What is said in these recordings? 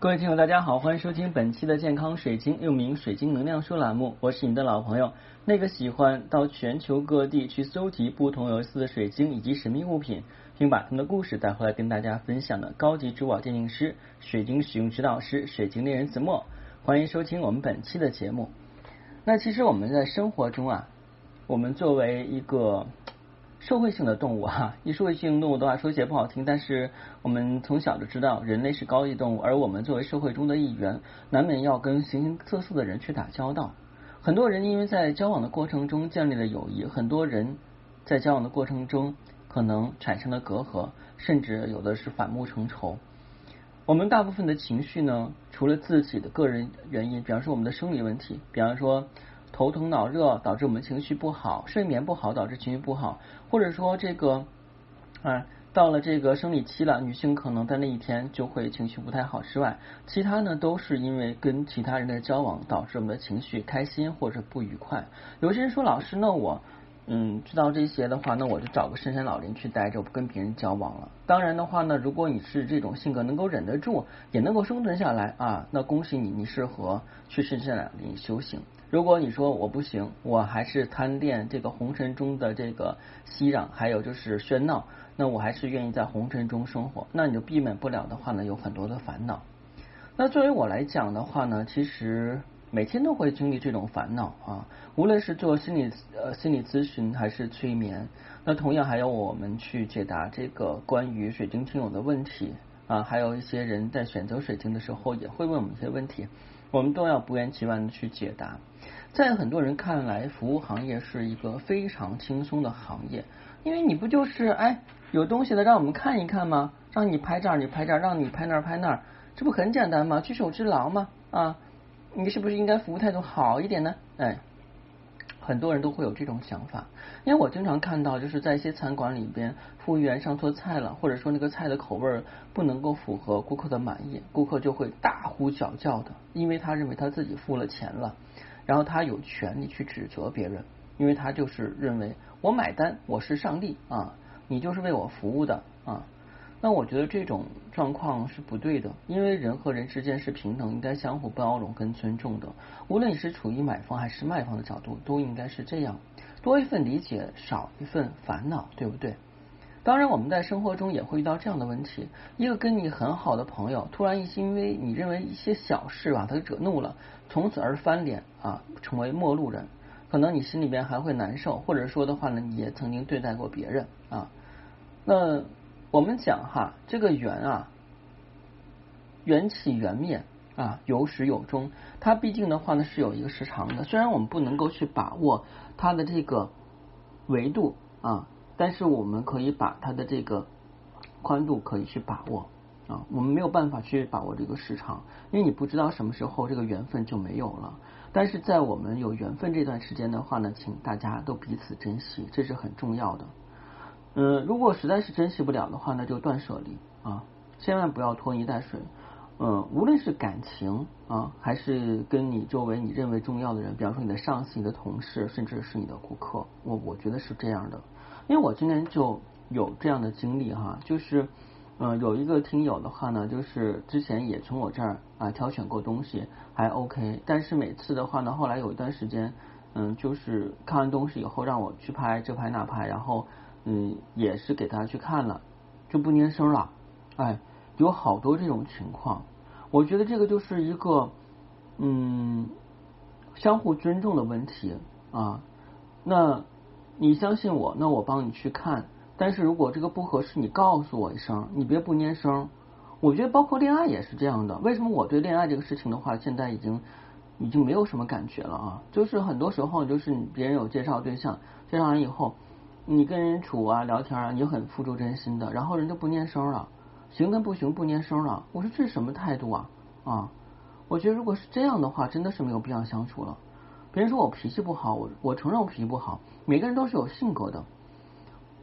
各位听友，大家好，欢迎收听本期的健康水晶，又名水晶能量书栏目。我是你的老朋友，那个喜欢到全球各地去搜集不同有意思的水晶以及神秘物品，并把他们的故事带回来跟大家分享的高级珠宝鉴定师、水晶使用指导师、水晶猎人子墨。欢迎收听我们本期的节目。那其实我们在生活中啊，我们作为一个。社会性的动物哈，一社会性动物的话说起来不好听，但是我们从小就知道人类是高级动物，而我们作为社会中的一员，难免要跟形形色色的人去打交道。很多人因为在交往的过程中建立了友谊，很多人在交往的过程中可能产生了隔阂，甚至有的是反目成仇。我们大部分的情绪呢，除了自己的个人原因，比方说我们的生理问题，比方说。头疼脑热导致我们情绪不好，睡眠不好导致情绪不好，或者说这个啊到了这个生理期了，女性可能在那一天就会情绪不太好之外，其他呢都是因为跟其他人的交往导致我们的情绪开心或者不愉快。有些人说老师，那我嗯知道这些的话，那我就找个深山老林去待着，不跟别人交往了。当然的话呢，如果你是这种性格能够忍得住，也能够生存下来啊，那恭喜你，你适合去深山老林修行。如果你说我不行，我还是贪恋这个红尘中的这个熙攘，还有就是喧闹，那我还是愿意在红尘中生活，那你就避免不了的话呢，有很多的烦恼。那作为我来讲的话呢，其实每天都会经历这种烦恼啊，无论是做心理呃心理咨询还是催眠，那同样还有我们去解答这个关于水晶听友的问题啊，还有一些人在选择水晶的时候也会问我们一些问题。我们都要不厌其烦的去解答。在很多人看来，服务行业是一个非常轻松的行业，因为你不就是哎有东西的让我们看一看吗？让你拍这儿你拍这儿，让你拍那儿拍那儿，这不很简单吗？举手之劳吗？啊，你是不是应该服务态度好一点呢？哎。很多人都会有这种想法，因为我经常看到，就是在一些餐馆里边，服务员上错菜了，或者说那个菜的口味不能够符合顾客的满意，顾客就会大呼小叫的，因为他认为他自己付了钱了，然后他有权利去指责别人，因为他就是认为我买单，我是上帝啊，你就是为我服务的啊。那我觉得这种状况是不对的，因为人和人之间是平等，应该相互包容跟尊重的。无论你是处于买方还是卖方的角度，都应该是这样，多一份理解，少一份烦恼，对不对？当然，我们在生活中也会遇到这样的问题：一个跟你很好的朋友，突然一因为你认为一些小事把他惹怒了，从此而翻脸啊，成为陌路人，可能你心里边还会难受，或者说的话呢，你也曾经对待过别人啊，那。我们讲哈，这个缘啊，缘起缘灭啊，有始有终。它毕竟的话呢是有一个时长的。虽然我们不能够去把握它的这个维度啊，但是我们可以把它的这个宽度可以去把握啊。我们没有办法去把握这个时长，因为你不知道什么时候这个缘分就没有了。但是在我们有缘分这段时间的话呢，请大家都彼此珍惜，这是很重要的。嗯，如果实在是珍惜不了的话，那就断舍离啊，千万不要拖泥带水。嗯，无论是感情啊，还是跟你周围你认为重要的人，比方说你的上司、你的同事，甚至是你的顾客，我我觉得是这样的。因为我今天就有这样的经历哈，就是嗯，有一个听友的话呢，就是之前也从我这儿啊挑选过东西，还 OK，但是每次的话呢，后来有一段时间，嗯，就是看完东西以后让我去拍这拍那拍，然后。嗯，也是给他去看了，就不粘声了。哎，有好多这种情况，我觉得这个就是一个嗯相互尊重的问题啊。那你相信我，那我帮你去看。但是如果这个不合适，你告诉我一声，你别不粘声。我觉得包括恋爱也是这样的。为什么我对恋爱这个事情的话，现在已经已经没有什么感觉了啊？就是很多时候，就是别人有介绍对象，介绍完以后。你跟人处啊聊天啊，你很付出真心的，然后人就不念声了，行跟不行不念声了，我说这是什么态度啊啊！我觉得如果是这样的话，真的是没有必要相处了。别人说我脾气不好，我我承认我脾气不好，每个人都是有性格的。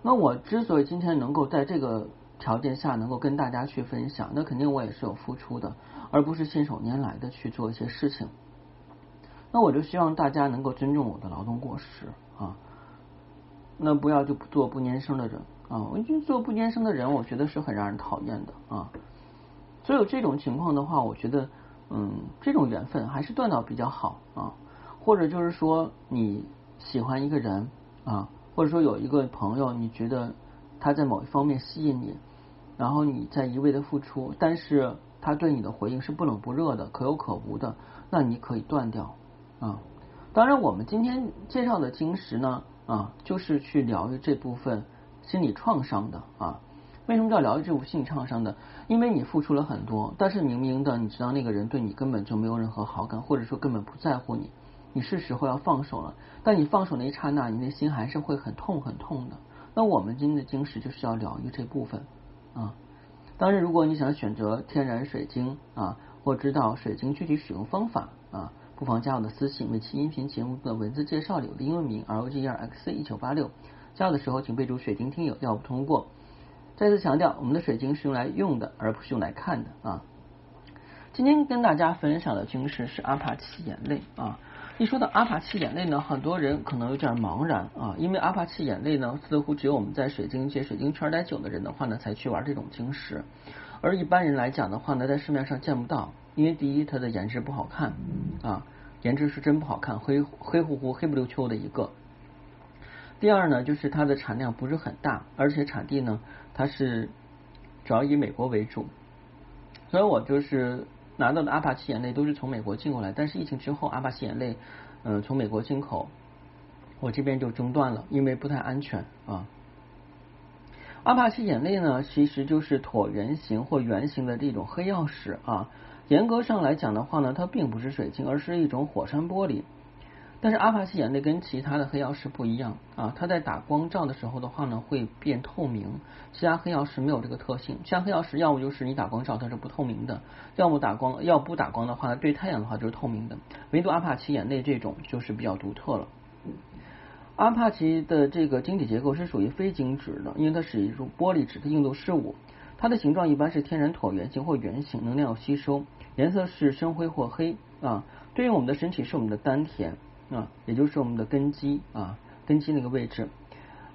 那我之所以今天能够在这个条件下能够跟大家去分享，那肯定我也是有付出的，而不是信手拈来的去做一些事情。那我就希望大家能够尊重我的劳动过时啊。那不要就不做不粘生的人啊！我觉得做不粘生的人，我觉得是很让人讨厌的啊。所以这种情况的话，我觉得，嗯，这种缘分还是断到比较好啊。或者就是说，你喜欢一个人啊，或者说有一个朋友，你觉得他在某一方面吸引你，然后你在一味的付出，但是他对你的回应是不冷不热的，可有可无的，那你可以断掉啊。当然，我们今天介绍的晶石呢，啊，就是去疗愈这部分心理创伤的啊。为什么叫疗愈这部分心理创伤的？因为你付出了很多，但是明明的你知道那个人对你根本就没有任何好感，或者说根本不在乎你。你是时候要放手了，但你放手那一刹那，你内心还是会很痛很痛的。那我们今天的晶石就是要疗愈这部分啊。当然，如果你想选择天然水晶啊，或知道水晶具体使用方法啊，不妨加我的私信。每期音频节目的文字介绍里，我的英文名 R O G E R X C 一九八六。加我的时候请备注“水晶听友”，要不通过。再次强调，我们的水晶是用来用的，而不是用来看的啊。今天跟大家分享的晶石是阿帕奇眼泪啊。一说到阿帕奇眼泪呢，很多人可能有点茫然啊，因为阿帕奇眼泪呢，似乎只有我们在水晶界、水晶圈待久的人的话呢，才去玩这种晶石，而一般人来讲的话呢，在市面上见不到，因为第一它的颜值不好看啊，颜值是真不好看，黑黑乎乎、黑不溜秋的一个。第二呢，就是它的产量不是很大，而且产地呢，它是主要以美国为主，所以我就是。拿到的阿帕奇眼泪都是从美国进过来，但是疫情之后，阿帕奇眼泪嗯从美国进口，我这边就中断了，因为不太安全啊。阿帕奇眼泪呢，其实就是椭圆形或圆形的这种黑曜石啊。严格上来讲的话呢，它并不是水晶，而是一种火山玻璃。但是阿帕奇眼泪跟其他的黑曜石不一样啊，它在打光照的时候的话呢会变透明，其他黑曜石没有这个特性。其他黑曜石要么就是你打光照它是不透明的，要么打光要不打光的话对太阳的话就是透明的。唯独阿帕奇眼泪这种就是比较独特了。阿帕奇的这个晶体结构是属于非晶质的，因为它是一种玻璃质的硬度事物，它的形状一般是天然椭圆形或圆形，能量吸收，颜色是深灰或黑啊。对应我们的身体是我们的丹田。啊，也就是我们的根基啊，根基那个位置，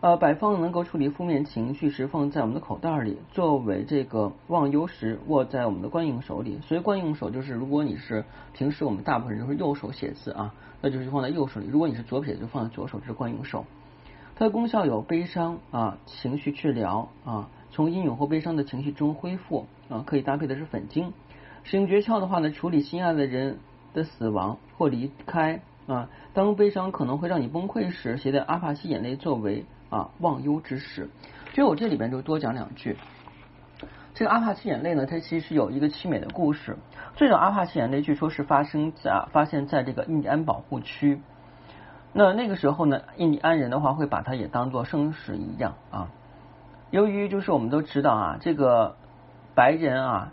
呃，摆放能够处理负面情绪时，放在我们的口袋里，作为这个忘忧时，握在我们的惯用手里。所以惯用手就是，如果你是平时我们大部分人都是右手写字啊，那就是放在右手里；如果你是左撇子，就放在左手，这是惯用手。它的功效有悲伤啊，情绪治疗啊，从阴影或悲伤的情绪中恢复啊，可以搭配的是粉晶。使用诀窍的话呢，处理心爱的人的死亡或离开。啊，当悲伤可能会让你崩溃时，携带阿帕奇眼泪作为啊忘忧之时。就我这里边就多讲两句。这个阿帕奇眼泪呢，它其实有一个凄美的故事。最早阿帕奇眼泪据说是发生在发现在这个印第安保护区。那那个时候呢，印第安人的话会把它也当做圣石一样啊。由于就是我们都知道啊，这个白人啊，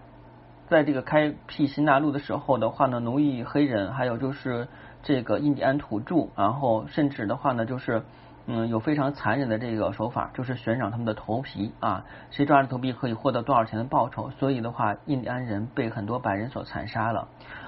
在这个开辟新大陆的时候的话呢，奴役黑人，还有就是。这个印第安土著，然后甚至的话呢，就是嗯有非常残忍的这个手法，就是悬赏他们的头皮啊，谁抓着头皮可以获得多少钱的报酬。所以的话，印第安人被很多白人所残杀了。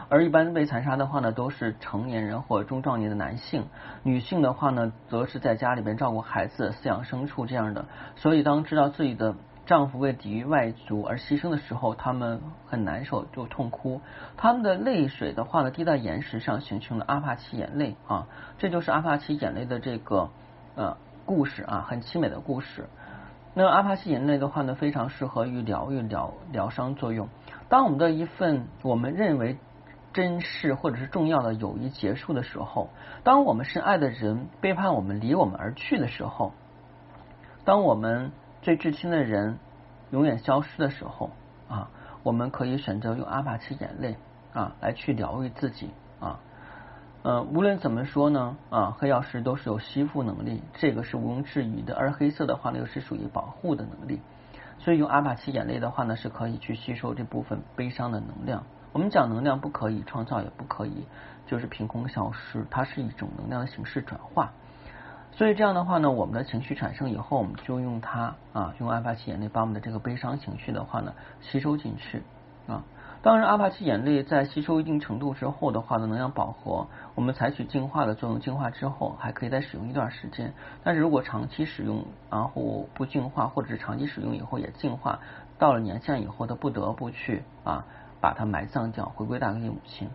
而一般被残杀的话呢，都是成年人或中壮年的男性，女性的话呢，则是在家里边照顾孩子、饲养牲畜这样的。所以当知道自己的。丈夫为抵御外族而牺牲的时候，他们很难受，就痛哭。他们的泪水的话呢，滴在岩石上，形成了阿帕奇眼泪啊。这就是阿帕奇眼泪的这个呃故事啊，很凄美的故事。那阿帕奇眼泪的话呢，非常适合于疗愈疗疗伤作用。当我们的一份我们认为珍视或者是重要的友谊结束的时候，当我们深爱的人背叛我们离我们而去的时候，当我们最至亲的人永远消失的时候啊，我们可以选择用阿帕奇眼泪啊来去疗愈自己啊。呃，无论怎么说呢啊，黑曜石都是有吸附能力，这个是毋庸置疑的。而黑色的话呢，又是属于保护的能力，所以用阿帕奇眼泪的话呢，是可以去吸收这部分悲伤的能量。我们讲能量不可以创造，也不可以就是凭空消失，它是一种能量的形式转化。所以这样的话呢，我们的情绪产生以后，我们就用它啊，用阿帕奇眼泪把我们的这个悲伤情绪的话呢吸收进去啊。当然，阿帕奇眼泪在吸收一定程度之后的话呢，能量饱和，我们采取净化的作用，净化之后还可以再使用一段时间。但是如果长期使用，然后不净化，或者是长期使用以后也净化，到了年限以后，他不得不去啊把它埋葬掉，回归大地母亲。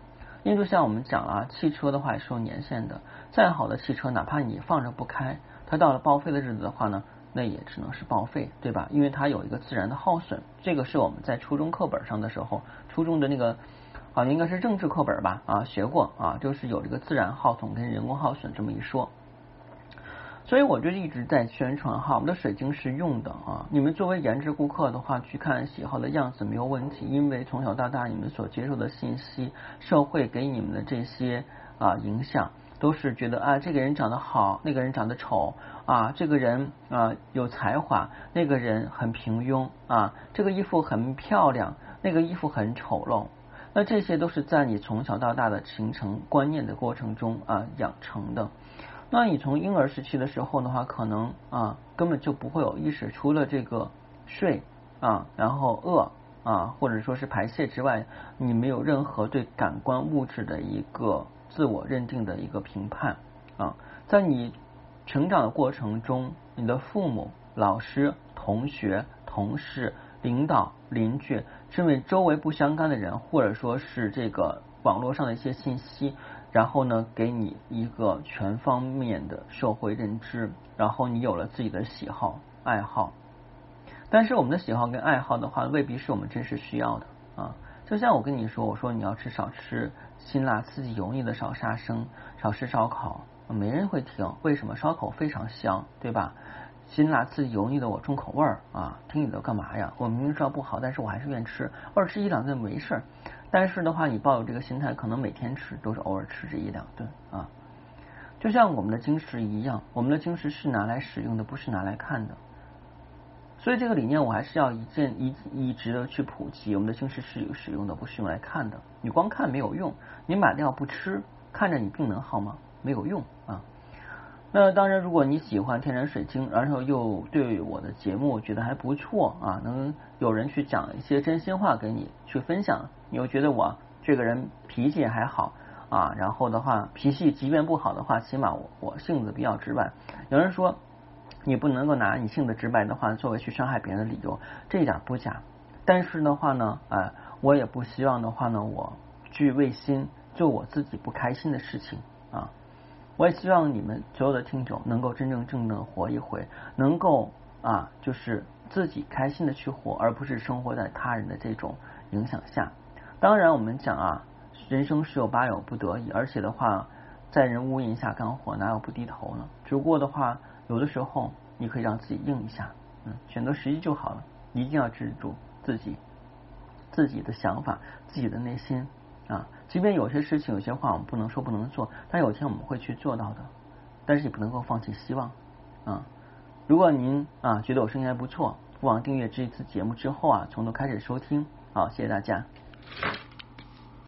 因为就像我们讲啊，汽车的话也是有年限的，再好的汽车，哪怕你放着不开，它到了报废的日子的话呢，那也只能是报废，对吧？因为它有一个自然的耗损，这个是我们在初中课本上的时候，初中的那个好像应该是政治课本吧啊学过啊，就是有这个自然耗损跟人工耗损这么一说。所以我就一直在宣传哈，我们的水晶是用的啊。你们作为颜值顾客的话，去看喜好的样子没有问题，因为从小到大你们所接受的信息，社会给你们的这些啊影响，都是觉得啊这个人长得好，那个人长得丑啊，这个人啊有才华，那个人很平庸啊，这个衣服很漂亮，那个衣服很丑陋。那这些都是在你从小到大的形成观念的过程中啊养成的。那你从婴儿时期的时候的话，可能啊根本就不会有意识，除了这个睡啊，然后饿啊，或者说是排泄之外，你没有任何对感官物质的一个自我认定的一个评判啊。在你成长的过程中，你的父母、老师、同学、同事、领导、邻居，甚至周围不相干的人，或者说是这个网络上的一些信息。然后呢，给你一个全方面的社会认知，然后你有了自己的喜好爱好。但是我们的喜好跟爱好的话，未必是我们真实需要的啊。就像我跟你说，我说你要吃少吃辛辣刺激油腻的，少杀生，少吃烧烤，没人会听。为什么？烧烤非常香，对吧？辛辣刺激油腻的我重口味儿啊，听你的干嘛呀？我明明知道不好，但是我还是愿吃，偶尔吃一两顿没事儿。但是的话，你抱有这个心态，可能每天吃都是偶尔吃这一两顿啊。就像我们的晶石一样，我们的晶石是拿来使用的，不是拿来看的。所以这个理念我还是要一件一一直的去普及。我们的晶石是有使用的，不是用来看的。你光看没有用，你买掉不吃，看着你病能好吗？没有用啊。那当然，如果你喜欢天然水晶，然后又对我的节目觉得还不错啊，能有人去讲一些真心话给你去分享，你又觉得我这个人脾气还好啊，然后的话脾气即便不好的话，起码我我性子比较直白。有人说你不能够拿你性子直白的话作为去伤害别人的理由，这一点不假。但是的话呢，哎，我也不希望的话呢，我去违心做我自己不开心的事情啊。我也希望你们所有的听众能够真正正的活一回，能够啊，就是自己开心的去活，而不是生活在他人的这种影响下。当然，我们讲啊，人生十有八有不得已，而且的话，在人屋檐下干活，哪有不低头呢？只不过的话，有的时候你可以让自己硬一下，嗯，选择时机就好了。一定要记住自己自己的想法，自己的内心。啊，即便有些事情、有些话我们不能说、不能做，但有一天我们会去做到的。但是也不能够放弃希望啊！如果您啊觉得我声音还不错，不妨订阅这一次节目之后啊，从头开始收听。好，谢谢大家。